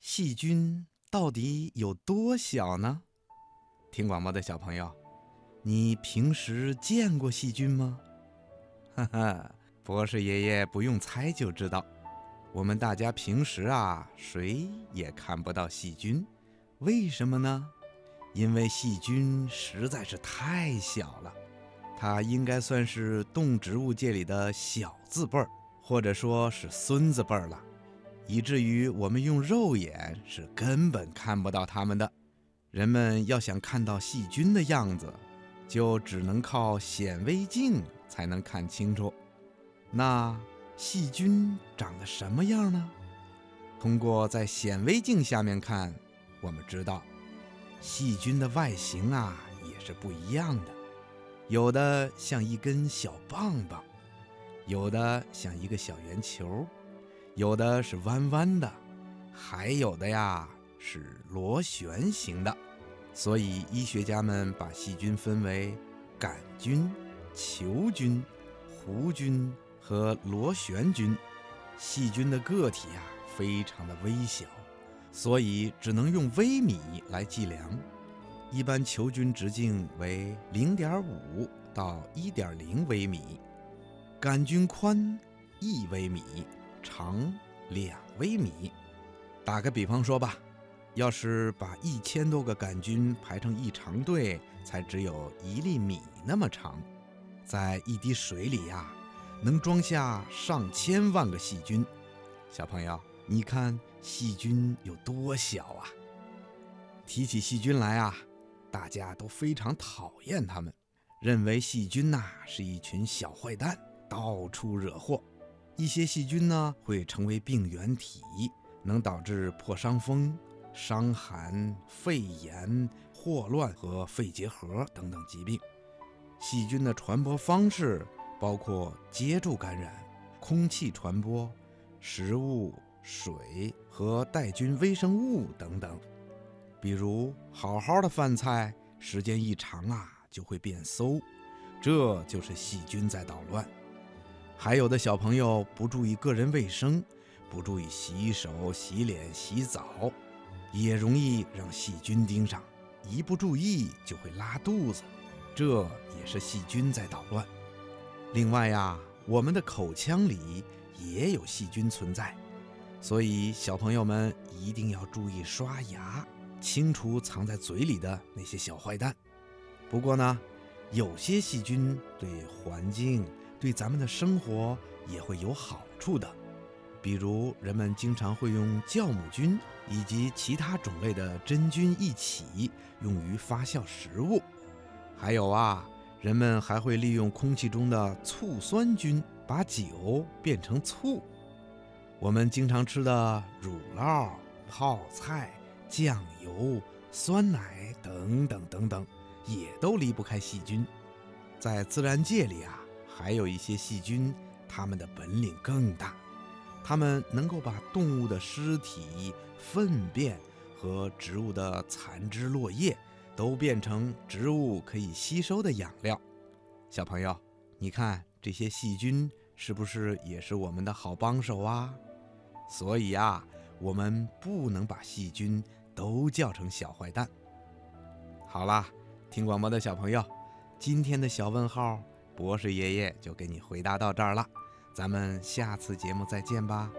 细菌到底有多小呢？听广播的小朋友，你平时见过细菌吗？哈哈，博士爷爷不用猜就知道，我们大家平时啊，谁也看不到细菌，为什么呢？因为细菌实在是太小了，它应该算是动植物界里的小字辈儿，或者说是孙子辈儿了，以至于我们用肉眼是根本看不到它们的。人们要想看到细菌的样子，就只能靠显微镜才能看清楚。那细菌长得什么样呢？通过在显微镜下面看，我们知道。细菌的外形啊也是不一样的，有的像一根小棒棒，有的像一个小圆球，有的是弯弯的，还有的呀是螺旋形的。所以医学家们把细菌分为杆菌、球菌、弧菌和螺旋菌。细菌的个体呀非常的微小。所以只能用微米来计量，一般球菌直径为零点五到一点零微米，杆菌宽一微米，长两微米。打个比方说吧，要是把一千多个杆菌排成一长队，才只有一粒米那么长，在一滴水里呀，能装下上千万个细菌。小朋友。你看细菌有多小啊！提起细菌来啊，大家都非常讨厌它们，认为细菌呐是一群小坏蛋，到处惹祸。一些细菌呢会成为病原体，能导致破伤风、伤寒、肺炎、霍乱和肺结核等等疾病。细菌的传播方式包括接触感染、空气传播、食物。水和带菌微生物等等，比如好好的饭菜，时间一长啊，就会变馊，这就是细菌在捣乱。还有的小朋友不注意个人卫生，不注意洗手、洗脸、洗澡，也容易让细菌盯上，一不注意就会拉肚子，这也是细菌在捣乱。另外呀，我们的口腔里也有细菌存在。所以，小朋友们一定要注意刷牙，清除藏在嘴里的那些小坏蛋。不过呢，有些细菌对环境、对咱们的生活也会有好处的。比如，人们经常会用酵母菌以及其他种类的真菌一起用于发酵食物。还有啊，人们还会利用空气中的醋酸菌，把酒变成醋。我们经常吃的乳酪、泡菜、酱油、酸奶等等等等，也都离不开细菌。在自然界里啊，还有一些细菌，它们的本领更大，它们能够把动物的尸体、粪便和植物的残枝落叶，都变成植物可以吸收的养料。小朋友，你看这些细菌是不是也是我们的好帮手啊？所以啊，我们不能把细菌都叫成小坏蛋。好啦，听广播的小朋友，今天的小问号，博士爷爷就给你回答到这儿了。咱们下次节目再见吧。